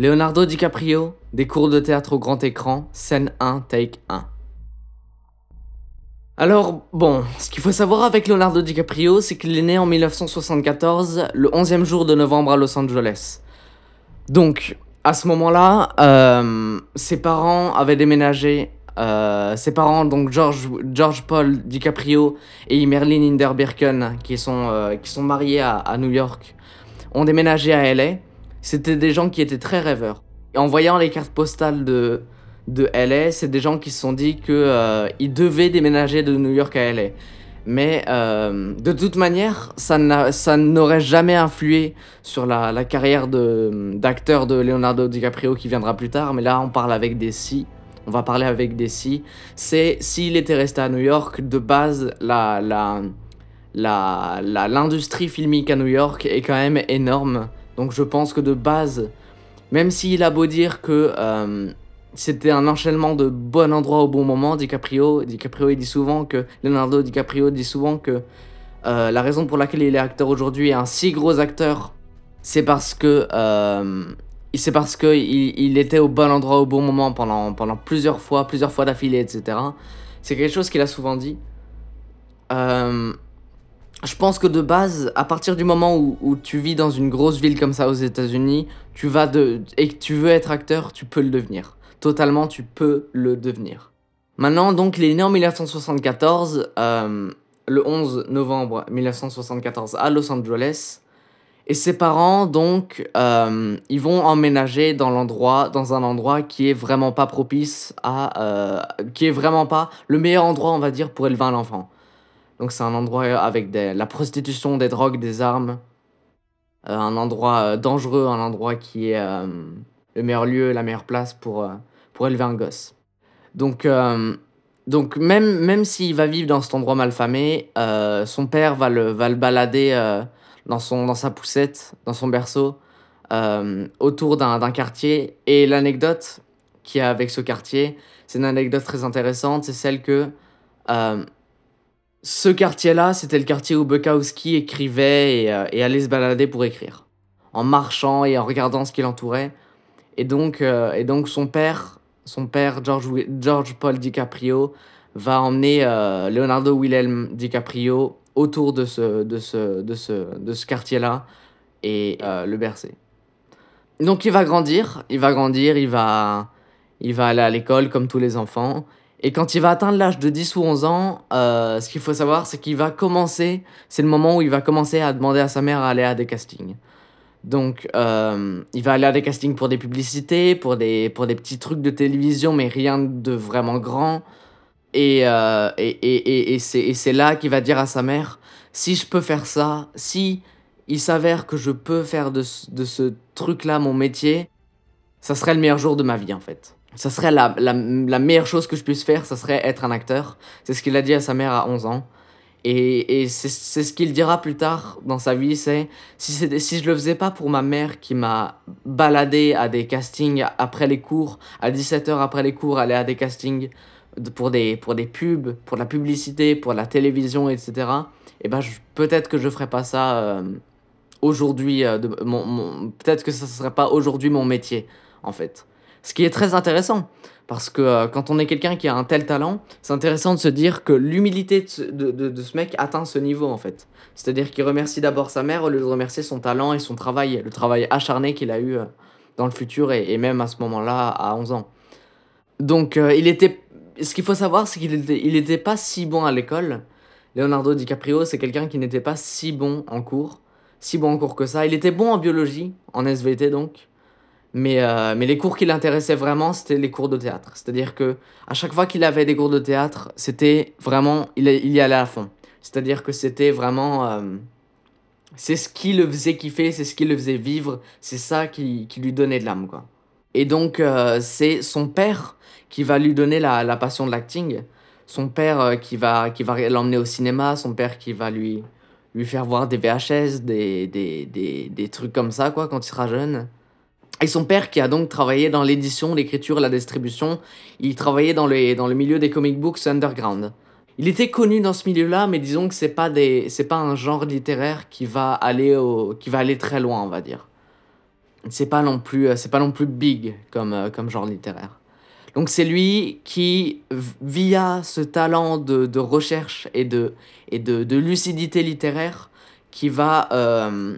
Leonardo DiCaprio, des cours de théâtre au grand écran, scène 1, take 1. Alors, bon, ce qu'il faut savoir avec Leonardo DiCaprio, c'est qu'il est né en 1974, le 11e jour de novembre à Los Angeles. Donc, à ce moment-là, euh, ses parents avaient déménagé. euh, ses parents, donc George, Paul DiCaprio et Merlin Hinderbirken, qui sont, euh, qui sont mariés à New York, ont déménagé à LA. C'était des gens qui étaient très rêveurs. En voyant les cartes postales de, de LA, c'est des gens qui se sont dit que euh, devaient déménager de New York à LA. Mais euh, de toute manière, ça n'a- ça n'aurait jamais influé sur la, la carrière d'acteur de, Leonardo DiCaprio qui viendra plus tard. Mais là, on parle avec des si. On va parler avec des si. C'est s'il était resté à New York, de base, la, la- l'industrie filmique à New York est quand même énorme. Donc je pense que de base, même s'il a beau dire que euh, c'était un enchaînement de bon endroit au bon moment, DiCaprio, DiCaprio il dit souvent que Leonardo DiCaprio dit souvent que euh, la raison pour laquelle il est acteur aujourd'hui et un si gros acteur, c'est parce que euh, c'est parce que était au bon endroit au bon moment pendant pendant plusieurs fois, plusieurs fois d'affilée, etc. C'est quelque chose qu'il a souvent dit. Je pense que de base, à partir du moment où, où tu vis dans une grosse ville comme ça aux États-Unis, tu vas de et que tu veux être acteur, tu peux le devenir. Totalement, tu peux le devenir. Maintenant, donc, il est né en 1974, euh, le 11 novembre 1974 à Los Angeles. Et ses parents, donc, euh, ils vont emménager dans l'endroit, dans un endroit qui est vraiment pas propice à, euh, qui est vraiment pas le meilleur endroit, on va dire, pour élever un enfant. Donc c'est un endroit avec des, la prostitution, des drogues, des armes. Euh, un endroit euh, dangereux, un endroit qui est euh, le meilleur lieu, la meilleure place pour, euh, pour élever un gosse. Donc, euh, donc même, même s'il va vivre dans cet endroit malfamé, euh, son père va le, va le balader euh, dans, son, dans sa poussette, dans son berceau, euh, autour d'un quartier. Et l'anecdote qu'il y a avec ce quartier, c'est une anecdote très intéressante, c'est celle que... euh, ce quartier-là, c'était le quartier où Bukowski écrivait et, euh, et allait se balader pour écrire. En marchant et en regardant ce qui l'entourait. Et donc, euh, et donc son père, son père George, George Paul DiCaprio, va emmener euh, Leonardo Willem DiCaprio autour de ce, de ce, de ce, de ce quartier-là et le bercer. Donc il va grandir, il va grandir, il va, il va aller à l'école comme tous les enfants. Et quand il va atteindre l'âge de 10 ou 11 ans, euh, ce qu'il faut savoir, c'est qu'il va commencer, c'est le moment où il va commencer à demander à sa mère à aller à des castings. Donc, euh, il va aller à des castings pour des publicités, pour des, pour des petits trucs de télévision, mais rien de vraiment grand. Et, euh, et, et, et, et c'est là qu'il va dire à sa mère, si je peux faire ça, si il s'avère que je peux faire de, de ce truc-là mon métier, ça serait le meilleur jour de ma vie en fait. Ça serait la, la, la meilleure chose que je puisse faire, ça serait être un acteur. C'est ce qu'il a dit à sa mère à 11 ans. Et, et c'est ce qu'il dira plus tard dans sa vie, c'est si, si je le faisais pas pour ma mère qui m'a baladé à des castings après les cours, à 17h après les cours, aller à des castings pour des, pour des pubs, pour la publicité, pour la télévision, etc. Et ben je- peut-être que je ferais pas ça euh, aujourd'hui, euh, mon, mon- peut-être que ça serait pas aujourd'hui mon métier, en fait. Ce qui est très intéressant, parce que euh, quand on est quelqu'un qui a un tel talent, c'est intéressant de se dire que l'humilité de, de, ce mec atteint ce niveau, en fait. C'est-à-dire qu'il remercie d'abord sa mère au lieu de remercier son talent et son travail, le travail acharné qu'il a eu euh, dans le futur et, même à ce moment-là, à 11 ans. Donc, euh, il était... Ce qu'il faut savoir, c'est qu'il était, il pas si bon à l'école. Leonardo DiCaprio, c'est quelqu'un qui n'était pas si bon en cours. Si bon en cours que ça. Il était bon en biologie, en SVT donc. Mais, euh, mais les cours qui l'intéressaient vraiment, c'était les cours de théâtre. C'est-à-dire que à chaque fois qu'il avait des cours de théâtre, c'était vraiment. Il, il y allait à fond. C'est-à-dire que c'était vraiment. euh, c'est ce qui le faisait kiffer, c'est ce qui le faisait vivre, c'est ça qui, qui lui donnait de l'âme, quoi. Et donc, euh, c'est son père qui va lui donner la, la passion de l'acting. Son père qui va, qui va l'emmener au cinéma, son père qui va lui, lui faire voir des VHS, des, des, des, des trucs comme ça, quoi, quand il sera jeune. Et son père qui a donc travaillé dans l'édition, l'écriture, la distribution, il travaillait dans, les, dans le milieu des comic books underground. Il était connu dans ce milieu-là, mais disons que c'est pas des, c'est pas un genre littéraire qui va aller au, qui va aller très loin, on va dire. c'est pas non plus euh, c'est pas non plus big comme euh, comme genre littéraire donc c'est lui qui via ce talent de, de recherche et de et de, de lucidité littéraire qui va euh,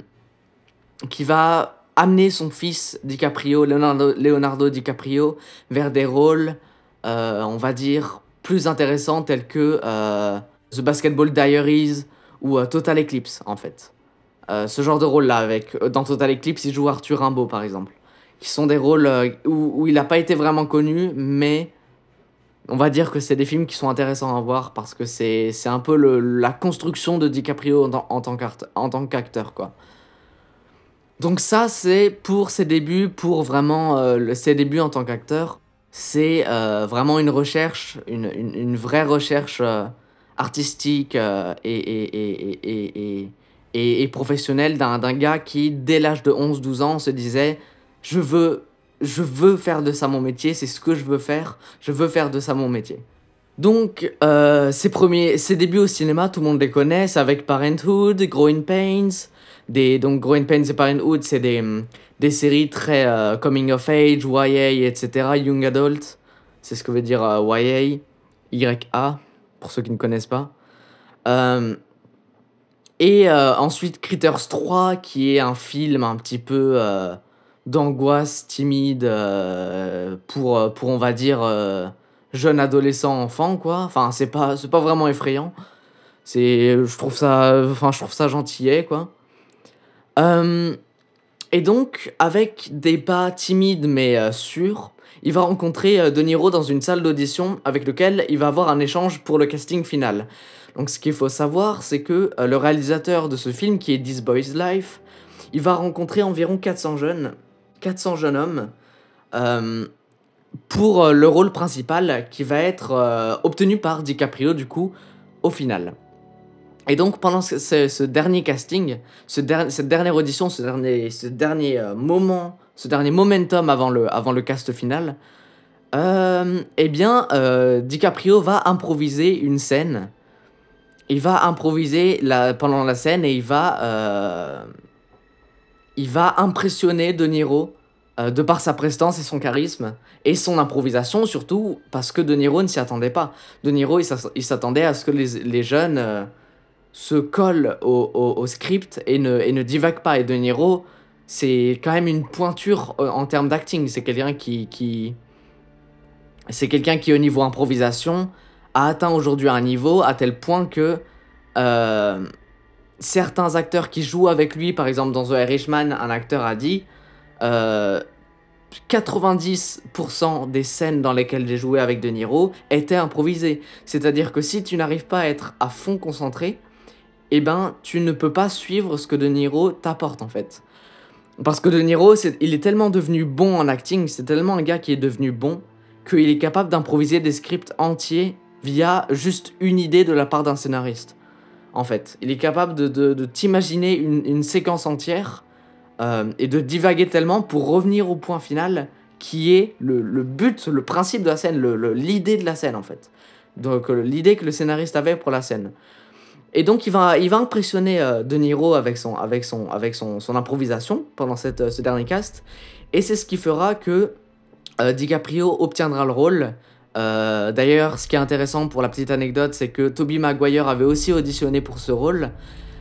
qui va amener son fils DiCaprio Leonardo, DiCaprio vers des rôles on va dire plus intéressants tels que The Basketball Diaries ou Total Eclipse en fait euh, ce genre de rôle-là. avec euh, Dans Total Eclipse, il joue Arthur Rimbaud, par exemple. Qui sont des rôles euh, où, où, il n'a pas été vraiment connu, mais on va dire que c'est des films qui sont intéressants à voir parce que c'est un peu le, la construction de DiCaprio en, en tant qu'acteur, quoi. Donc ça, c'est pour ses débuts, pour vraiment ses débuts en tant qu'acteur. C'est vraiment une recherche, une, une, vraie recherche artistique et, et, et, et et, professionnel d'un gars qui, dès l'âge de 11-12 ans, se disait je veux, je veux faire de ça mon métier, c'est ce que je veux faire, je veux faire de ça mon métier. Donc, euh, ses, premiers, ses débuts au cinéma, tout le monde les connaît, c'est avec Parenthood, Growing Pains. Des, donc, Growing Pains et Parenthood, c'est des, des séries très euh, coming of age, YA, etc., Young Adult. C'est ce que veut dire euh, YA, YA, pour ceux qui ne connaissent pas. Euh, et ensuite Critters 3, qui est un film un petit peu d'angoisse timide pour, pour, on va dire, jeune adolescent enfant, quoi. Enfin, c'est pas, pas vraiment effrayant. Je trouve ça, enfin, je trouve ça gentillet, quoi. Et donc, avec des pas timides mais sûrs, il va rencontrer De Niro dans une salle d'audition avec lequel il va avoir un échange pour le casting final. Donc ce qu'il faut savoir, c'est que euh, le réalisateur de ce film, qui est This Boy's Life, il va rencontrer environ 400 jeunes, 400 jeunes hommes, euh, pour euh, le rôle principal qui va être obtenu par DiCaprio du coup au final. Et donc pendant ce, dernier casting, ce cette dernière audition, ce dernier, ce dernier moment, ce dernier momentum avant le, avant le cast final, eh bien DiCaprio va improviser une scène il va improviser la, pendant la scène et il va, euh, il va impressionner De Niro euh, de par sa prestance et son charisme et son improvisation surtout parce que De Niro ne s'y attendait pas. De Niro il s'attendait à ce que les, les jeunes euh, se collent au, au, script et ne, et ne divaguent pas. Et De Niro c'est quand même une pointure en termes d'acting. C'est quelqu'un qui, qui... c'est quelqu'un qui au niveau improvisation a atteint aujourd'hui un niveau à tel point que euh, certains acteurs qui jouent avec lui, par exemple dans The Irishman, un acteur a dit euh, 90% des scènes dans lesquelles j'ai joué avec De Niro étaient improvisées. C'est-à-dire que si tu n'arrives pas à être à fond concentré, eh ben tu ne peux pas suivre ce que De Niro t'apporte en fait. Parce que De Niro, il est tellement devenu bon en acting, c'est tellement un gars qui est devenu bon, qu'il est capable d'improviser des scripts entiers via juste une idée de la part d'un scénariste. En fait, il est capable de, de, t'imaginer une, une, séquence entière euh, et de divaguer tellement pour revenir au point final qui est le, le but, le principe de la scène, l'idée de la scène en fait. Donc euh, l'idée que le scénariste avait pour la scène. Et donc il va, il va impressionner euh, De Niro avec son, avec son, avec son, son improvisation pendant cette, ce dernier cast. Et c'est ce qui fera que DiCaprio obtiendra le rôle euh, d'ailleurs, ce qui est intéressant pour la petite anecdote, c'est que Toby Maguire avait aussi auditionné pour ce rôle,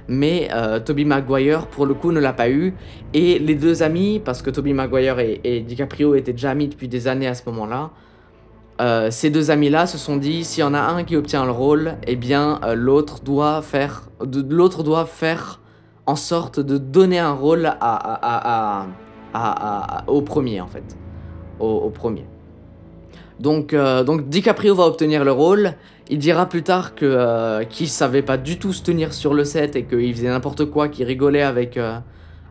mais euh, Toby Maguire, pour le coup, ne l'a pas eu. Et les deux amis, parce que Toby Maguire et, DiCaprio étaient déjà amis depuis des années à ce moment-là, euh, ces deux amis-là se sont dit, s'il y en a un qui obtient le rôle, eh bien, l'autre doit faire, l'autre doit faire en sorte de donner un rôle à, au premier, en fait, au premier. Donc, euh, donc DiCaprio va obtenir le rôle. Il dira plus tard que euh, qu'il savait pas du tout se tenir sur le set et qu'il faisait n'importe quoi, qu'il rigolait avec euh,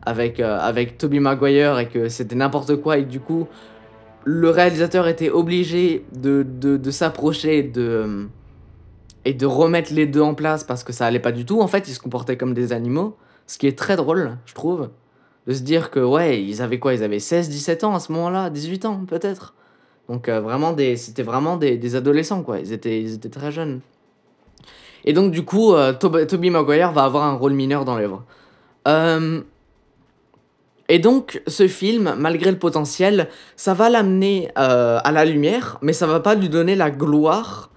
avec Toby Maguire et que c'était n'importe quoi et du coup le réalisateur était obligé de, de, de s'approcher de et de remettre les deux en place parce que ça allait pas du tout. En fait, ils se comportaient comme des animaux, ce qui est très drôle, je trouve, de se dire que ouais, ils avaient quoi? Ils avaient 16, 17 ans à ce moment-là, 18 ans peut-être. Donc euh, vraiment c'était vraiment des, des, adolescents quoi. Ils étaient, ils étaient très jeunes. Et donc du coup, euh, Toby Maguire va avoir un rôle mineur dans l'œuvre. Euh, Et donc, ce film, malgré le potentiel, ça va l'amener euh, à la lumière, mais ça va pas lui donner la gloire.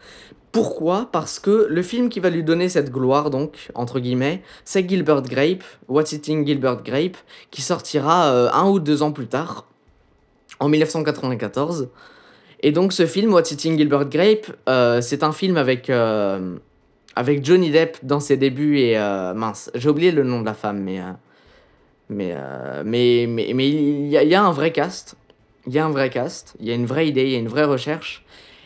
Pourquoi? Parce que le film qui va lui donner cette gloire, donc, entre guillemets, c'est Gilbert Grape, What's Eating Gilbert Grape, qui sortira euh, un ou deux ans plus tard, en 1994. Et donc, ce film, What's Eating Gilbert Grape, euh, c'est un film avec, avec Johnny Depp dans ses débuts et. mince, j'ai oublié le nom de la femme, mais. Euh, mais, mais, mais, mais il y, a, un vrai cast. Il y a un vrai cast. Il y a une vraie idée, il y a une vraie recherche.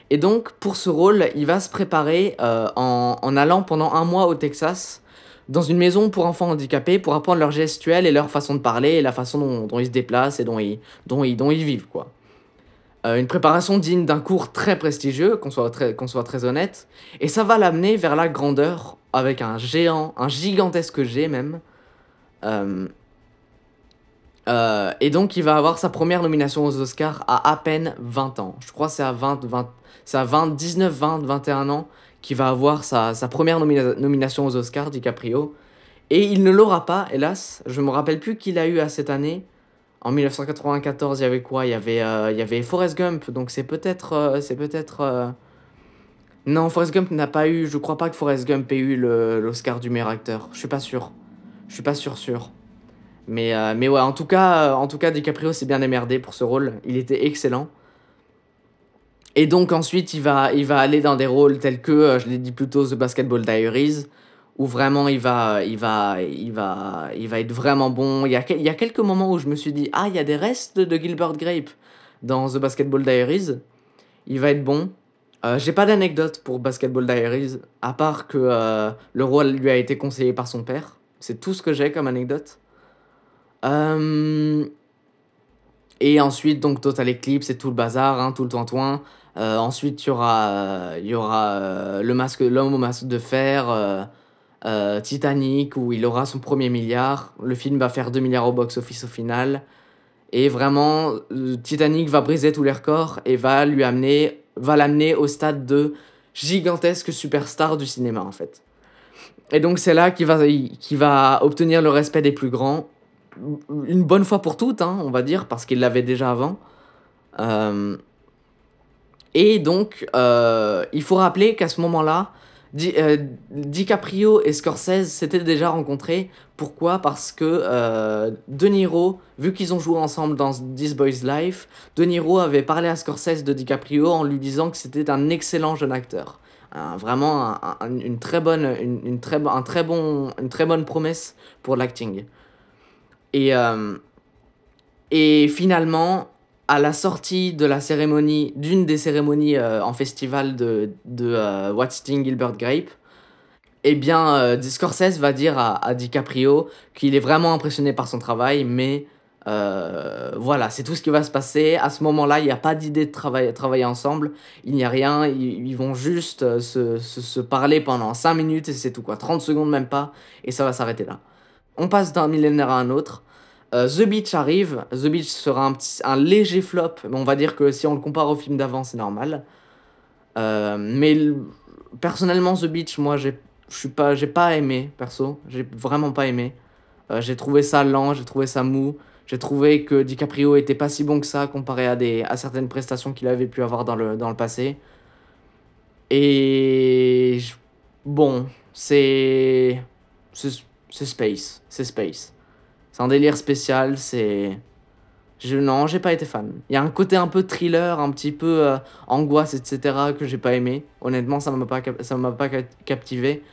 Et donc, pour ce rôle, il va se préparer euh, en, en allant pendant un mois au Texas, dans une maison pour enfants handicapés, pour apprendre leur gestuelle et leur façon de parler, et la façon dont, dont ils se déplacent et dont ils, dont ils, dont ils vivent, quoi. Euh, une préparation digne d'un cours très prestigieux, qu'on soit très, qu'on soit très honnête, et ça va l'amener vers la grandeur, avec un géant, un gigantesque G même. Euh, et donc, il va avoir sa première nomination aux Oscars à à peine 20 ans. Je crois que c'est à 20, 20, c'est à 20, 19, 20, 21 ans qu'il va avoir sa, sa première nomina- nomination aux Oscars, DiCaprio. Et il ne l'aura pas, hélas. Je me rappelle plus qu'il a eu à cette année. En 1994, il y avait quoi? Il y avait, euh, il y avait Forrest Gump, donc c'est peut-être... euh, c'est peut-être... Non, Forrest Gump n'a pas eu... Je crois pas que Forrest Gump ait eu l'Oscar du meilleur acteur. Je suis pas sûr. Je suis pas sûr sûr. Mais, euh, mais ouais, en tout cas, euh, en tout cas, DiCaprio s'est bien émerdé pour ce rôle. Il était excellent. Et donc ensuite, il va, il va aller dans des rôles tels que, euh, je l'ai dit plus tôt, The Basketball Diaries, où vraiment il va, il va, il va, il va être vraiment bon. Il y a, il y a quelques moments où je me suis dit, ah, il y a des restes de Gilbert Grape dans The Basketball Diaries. Il va être bon. J'ai pas d'anecdote pour Basketball Diaries, à part que le rôle lui a été conseillé par son père. C'est tout ce que j'ai comme anecdote. Euh, Et ensuite, donc, Total Eclipse et tout le bazar, hein, tout le tintouin. Euh, ensuite, il y aura, euh, y aura euh, le masque, l'homme au masque de fer, Titanic, où il aura son premier milliard. Le film va faire 2 milliards au box-office au final. Et vraiment, Titanic va briser tous les records et va lui amener, va l'amener au stade de gigantesque superstar du cinéma, en fait. Et donc, c'est là qu'il va, qu'il va obtenir le respect des plus grands une bonne fois pour toutes, hein, on va dire, parce qu'il l'avait déjà avant. Euh, et donc, euh, il faut rappeler qu'à ce moment-là, Di- euh, DiCaprio et Scorsese s'étaient déjà rencontrés. Pourquoi? Parce que euh, De Niro, vu qu'ils ont joué ensemble dans This Boy's Life, De Niro avait parlé à Scorsese de DiCaprio en lui disant que c'était un excellent jeune acteur. Vraiment un- un- une, très bonne, une, très, un très bon, une très bonne promesse pour l'acting. Et, euh, et finalement, à la sortie de la cérémonie, d'une des cérémonies euh, en festival de, de euh, What's Eating Gilbert Grape, eh bien, Scorsese va dire à, à DiCaprio qu'il est vraiment impressionné par son travail, mais voilà, c'est tout ce qui va se passer. À ce moment-là, il n'y a pas d'idée de travailler, ensemble, il n'y a rien, ils, ils vont juste se parler pendant 5 minutes et c'est tout quoi, 30 secondes même pas, et ça va s'arrêter là. On passe d'un millénaire à un autre. Euh, The Beach arrive. The Beach sera un, petit, un léger flop, mais on va dire que si on le compare au film d'avant, c'est normal. Euh, mais personnellement, The Beach, moi, j'ai pas j'ai pas aimé perso. J'ai vraiment pas aimé. Euh, j'ai trouvé ça lent j'ai trouvé ça mou. J'ai trouvé que DiCaprio était pas si bon que ça comparé à des à certaines prestations qu'il avait pu avoir dans le dans le passé. Et bon c'est c'est space. C'est space c'est un délire spécial c'est je non j'ai pas été fan. Il y a un côté un peu thriller un petit peu euh, angoisse etc que j'ai pas aimé. Honnêtement ça m'a pas ça m'a pas cap- captivé.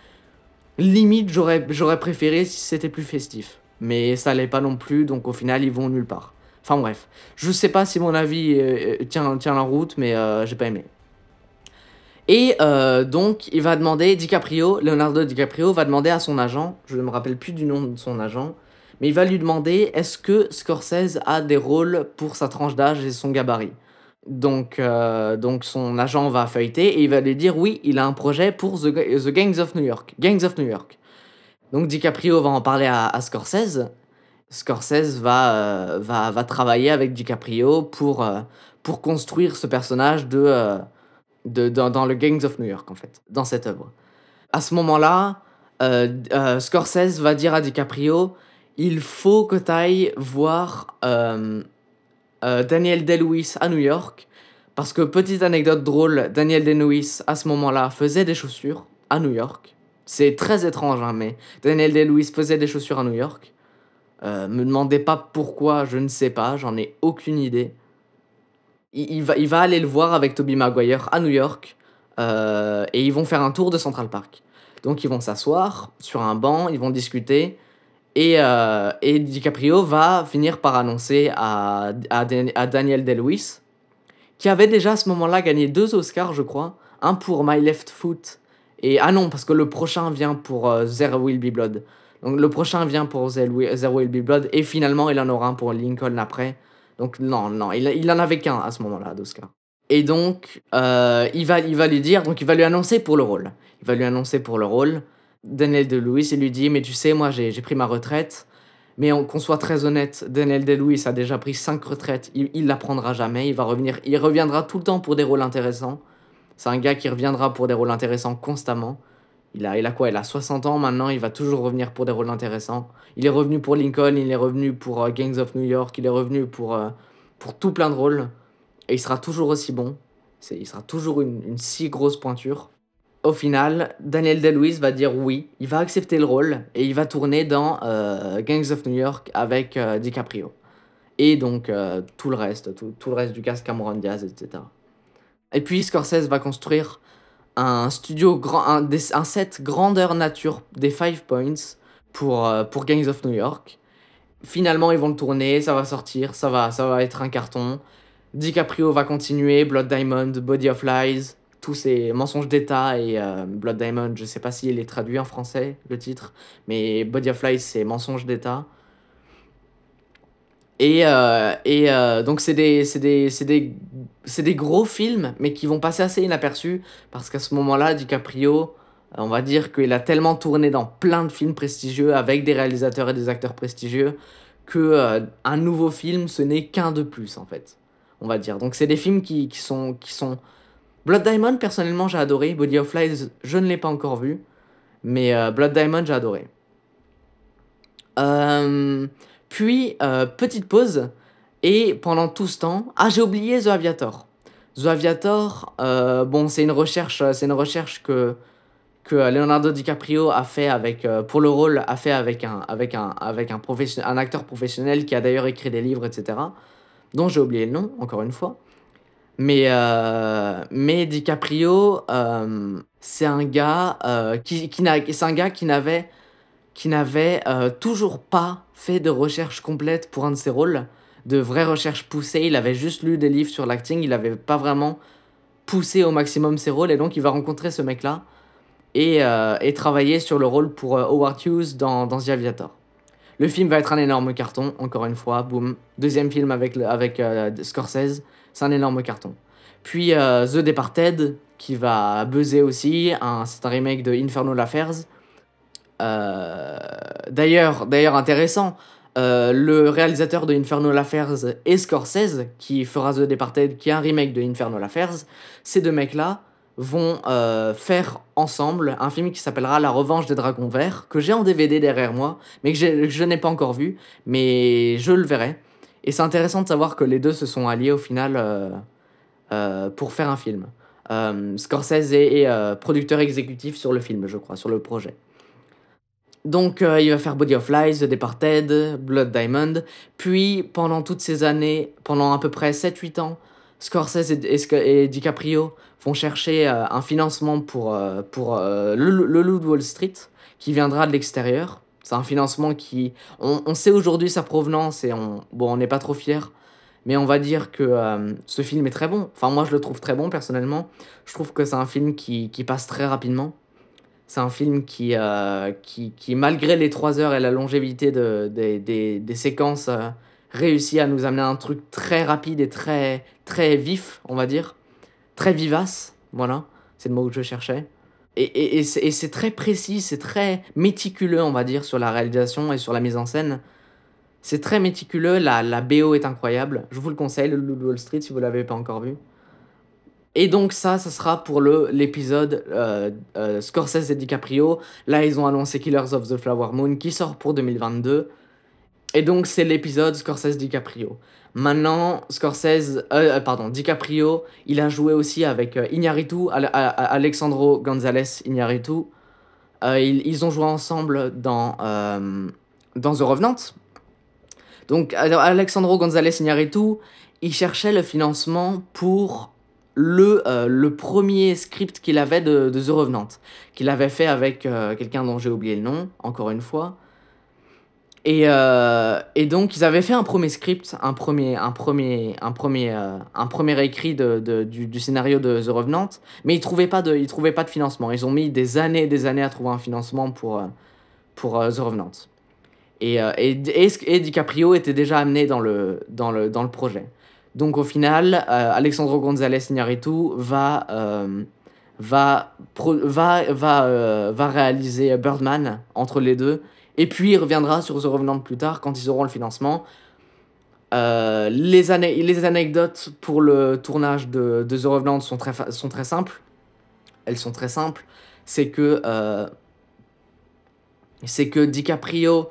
Limite j'aurais j'aurais préféré si c'était plus festif. Mais ça l'est pas non plus donc au final ils vont nulle part. Enfin bref. Je sais pas si mon avis euh, euh, tient tient la route mais j'ai pas aimé. Et donc il va demander DiCaprio Leonardo DiCaprio va demander à son agent je ne me rappelle plus du nom de son agent mais il va lui demander est-ce que Scorsese a des rôles pour sa tranche d'âge et son gabarit? Donc, euh, donc son agent va feuilleter et il va lui dire oui, il a un projet pour The, The Gangs of New York. Gangs of New York. Donc DiCaprio va en parler à, Scorsese. Scorsese va, euh, va, va travailler avec DiCaprio pour, euh, pour construire ce personnage de, de, dans, dans le Gangs of New York, en fait, dans cette œuvre. À ce moment-là, Scorsese va dire à DiCaprio il faut que tu ailles voir euh, euh, Daniel Day-Lewis à New York. Parce que, petite anecdote drôle, Daniel Day-Lewis, à ce moment-là, faisait des chaussures à New York. C'est très étrange, hein, mais Daniel Day-Lewis faisait des chaussures à New York. Euh, me demandez pas pourquoi, je ne sais pas, j'en ai aucune idée. Il, va, il va aller le voir avec Toby Maguire à New York. Et ils vont faire un tour de Central Park. Donc ils vont s'asseoir sur un banc, ils vont discuter. Et, euh, et DiCaprio va finir par annoncer à, à, à Daniel Day-Lewis, qui avait déjà à ce moment-là gagné deux Oscars, je crois. Un pour My Left Foot. Et ah non, parce que le prochain vient pour euh, There Will Be Blood. Donc le prochain vient pour There Will Be Blood. Et finalement, il en aura un pour Lincoln après. Donc non, non, il, il en avait qu'un à ce moment-là d'Oscar. Et donc, euh, il, va, il va lui dire, donc il va lui annoncer pour le rôle. Il va lui annoncer pour le rôle. Daniel De-Lewis, il lui dit, mais tu sais, moi j'ai pris ma retraite. Mais qu'on soit très honnête, Daniel De-Lewis a déjà pris 5 retraites. Il, il la prendra jamais. Il va revenir, il reviendra tout le temps pour des rôles intéressants. C'est un gars qui reviendra pour des rôles intéressants constamment. Il a, il a quoi? Il a 60 ans maintenant, il va toujours revenir pour des rôles intéressants. Il est revenu pour Lincoln, il est revenu pour euh, Gangs of New York, il est revenu pour, euh, pour tout plein de rôles. Et il sera toujours aussi bon. Il sera toujours une, une, si grosse pointure. Au final, Daniel Day-Lewis va dire oui, il va accepter le rôle et il va tourner dans euh, Gangs of New York avec euh, DiCaprio. Et donc euh, tout le reste, tout, le reste du cast, Cameron Diaz, etc. Et puis Scorsese va construire un studio, grand, un, set grandeur nature des Five Points pour, pour Gangs of New York. Finalement, ils vont le tourner, ça va sortir, ça va, ça va être un carton. DiCaprio va continuer, Blood Diamond, Body of Lies, tous ces mensonges d'État et euh, Blood Diamond, je sais pas s'il est traduit en français, le titre, mais Body of Lies, c'est mensonges d'État. Et, euh, et euh, donc, c'est des, des, des, des gros films, mais qui vont passer assez inaperçus, parce qu'à ce moment-là, DiCaprio, on va dire qu'il a tellement tourné dans plein de films prestigieux, avec des réalisateurs et des acteurs prestigieux, que un nouveau film, ce n'est qu'un de plus, en fait on va dire. Donc c'est des films qui, qui, sont, qui sont... Blood Diamond, personnellement, j'ai adoré. Body of Lies, je ne l'ai pas encore vu. Mais euh, Blood Diamond, j'ai adoré. Euh, puis, euh, petite pause. Et pendant tout ce temps... Ah, j'ai oublié The Aviator. The Aviator, bon, c'est une recherche, c'est une recherche que, Leonardo DiCaprio a fait avec, pour le rôle, avec un acteur professionnel qui a d'ailleurs écrit des livres, etc dont j'ai oublié le nom, encore une fois. Mais, euh, DiCaprio, euh, c'est un gars euh, qui, qui c'est un gars qui n'avait qui n'avait euh, toujours pas fait de recherche complète pour un de ses rôles, de vraies recherches poussées. Il avait juste lu des livres sur l'acting, il n'avait pas vraiment poussé au maximum ses rôles, et donc il va rencontrer ce mec-là et, et travailler sur le rôle pour Howard Hughes dans, dans The Aviator. Le film va être un énorme carton, encore une fois, boum. Deuxième film avec, avec euh, Scorsese, c'est un énorme carton. Puis euh, The Departed, qui va buzzer aussi, c'est un remake de Infernal Affairs. Euh, d'ailleurs, d'ailleurs intéressant, le réalisateur de Infernal Affairs et Scorsese, qui fera The Departed, qui est un remake de Infernal Affairs, ces deux mecs-là, vont euh, faire ensemble un film qui s'appellera La Revanche des Dragons Verts, que j'ai en DVD derrière moi, mais que, je n'ai pas encore vu, mais je le verrai. Et c'est intéressant de savoir que les deux se sont alliés au final euh, euh, pour faire un film. Scorsese est, producteur exécutif sur le film, je crois, sur le projet. Donc il va faire Body of Lies, The Departed, Blood Diamond, puis pendant toutes ces années, pendant à peu près 7-8 ans, Scorsese et, DiCaprio vont chercher euh, un financement pour, euh, pour euh, le, le Loup de Wall Street qui viendra de l'extérieur. C'est un financement qui... On, sait aujourd'hui sa provenance et on bon, on n'est pas trop fiers. Mais on va dire que ce film est très bon. Enfin, moi, je le trouve très bon, personnellement. Je trouve que c'est un film qui, qui, passe très rapidement. C'est un film qui, qui, qui, malgré les 3 heures et la longévité de, des, des séquences réussi à nous amener un truc très rapide et très, très vif, on va dire. Très vivace, voilà, c'est le mot que je cherchais. Et, et, et c'est très précis, c'est très méticuleux, on va dire, sur la réalisation et sur la mise en scène. C'est très méticuleux, la, la BO est incroyable. Je vous le conseille, le Wall Street, si vous ne l'avez pas encore vu. Et donc ça, ça sera pour l'épisode euh, euh, Scorsese et DiCaprio. Là, ils ont annoncé Killers of the Flower Moon qui sort pour 2022. Et donc, c'est l'épisode Scorsese DiCaprio. Maintenant, Scorsese, euh, euh, pardon, DiCaprio, il a joué aussi avec euh, Iñárritu, Al- Alexandro González Iñárritu. Euh, ils, ils ont joué ensemble dans, euh, dans The Revenant. Donc, Alexandro González Iñárritu, il cherchait le financement pour le, le premier script qu'il avait de, de The Revenant, qu'il avait fait avec quelqu'un dont j'ai oublié le nom, encore une fois. Et, euh, et donc, ils avaient fait un premier script, un premier, un premier, un premier, euh, un premier écrit de, de- du, scénario de The Revenant, mais ils trouvaient pas de, trouvaient pas de financement. Ils ont mis des années et des années à trouver un financement pour, euh, pour The Revenant. Et, et, et, et DiCaprio était déjà amené dans le, dans le, dans le projet. Donc au final, euh, Alexandro González Iñárritu va, va, va, va, va réaliser Birdman entre les deux. Et puis il reviendra sur The Revenant plus tard quand ils auront le financement. Euh, les, les anecdotes pour le tournage de, The Revenant sont très, sont très simples. Elles sont très simples. C'est que, euh, c'est que DiCaprio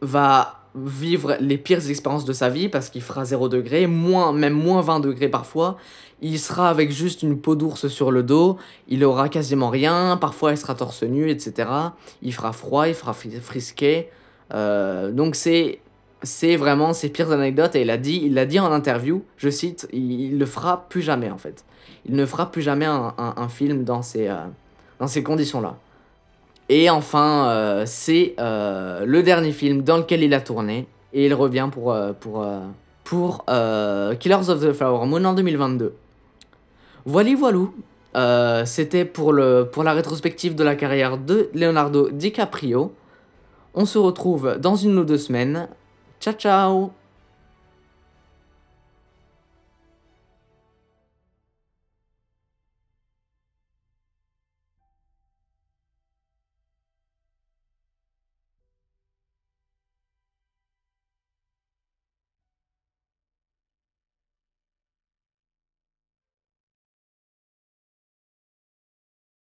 va vivre les pires expériences de sa vie parce qu'il fera 0 degré, moins, même moins 20 degrés parfois. Il sera avec juste une peau d'ours sur le dos, il aura quasiment rien, parfois il sera torse nu, etc. Il fera froid, il fera fri- frisqué. Euh, donc c'est c'est vraiment ses pires anecdotes et il a dit l'a dit en interview, je cite, il, il le fera plus jamais en fait. Il ne fera plus jamais un, un- film dans ces, euh, dans ces conditions-là. Et enfin, euh, c'est euh, le dernier film dans lequel il a tourné. Et il revient pour, euh, pour, pour Killers of the Flower Moon en 2022. Voilà. Euh, C'était pour, pour la rétrospective de la carrière de Leonardo DiCaprio. On se retrouve dans une ou deux semaines. Ciao, ciao